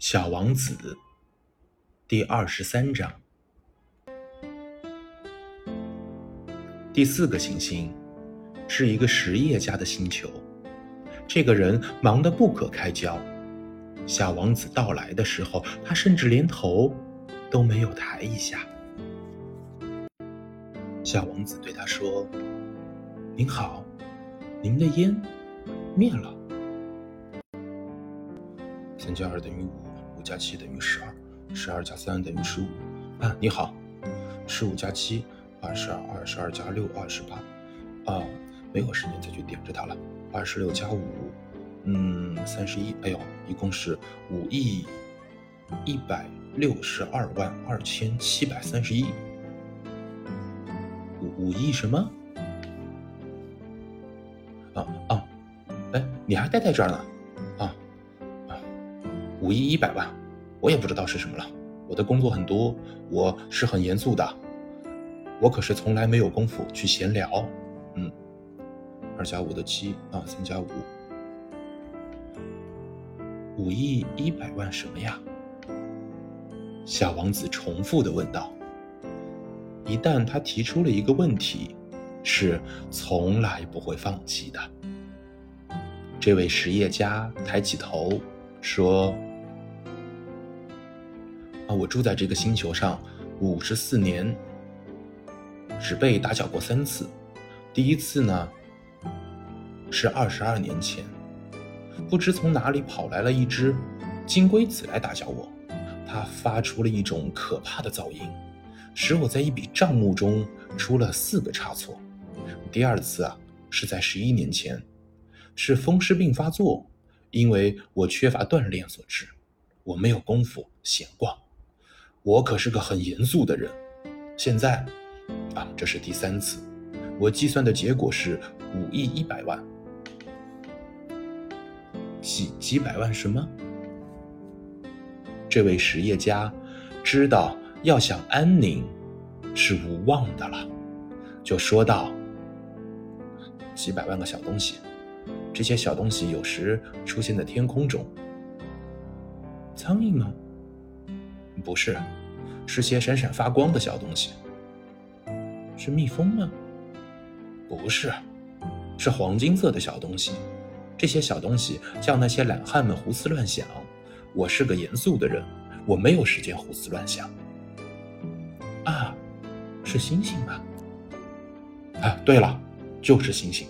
小王子第二十三章，第四个行星是一个实业家的星球。这个人忙得不可开交。小王子到来的时候，他甚至连头都没有抬一下。小王子对他说：“您好，您的烟灭了。三加二等于五，五加七等于十二，十二加三等于十五。啊，你好，十五加七，二十二，二十二加六，二十八。啊，没有时间再去点着它了。二十六加五，嗯，三十一。哎呦，一共是五亿一百六十二万二千七百三十一。五五亿什么？啊啊，哎，你还待在这儿呢？五亿一百万，我也不知道是什么了。我的工作很多，我是很严肃的，我可是从来没有功夫去闲聊。嗯，二加五的七啊，三加五，五亿一百万什么呀？小王子重复的问道。一旦他提出了一个问题，是从来不会放弃的。这位实业家抬起头说：“，我住在这个星球上五十四年，只被打搅过三次。第一次呢，是二十二年前，不知从哪里跑来了一只金龟子来打搅我，它发出了一种可怕的噪音。”使我在一笔账目中出了四个差错。第二次啊，是在十一年前，是风湿病发作，因为我缺乏锻炼所致，我没有功夫闲逛。我可是个很严肃的人。现在，啊，这是第三次，我计算的结果是五亿一百万。几几百万什么？这位实业家知道。要想安宁，是无望的了，就说道：“几百万个小东西，这些小东西有时出现在天空中。苍蝇吗？不是，是些闪闪发光的小东西。是蜜蜂吗？不是，是黄金色的小东西。这些小东西叫那些懒汉们胡思乱想。我是个严肃的人，我没有时间胡思乱想。”啊，是星星吧？啊，对了，就是星星。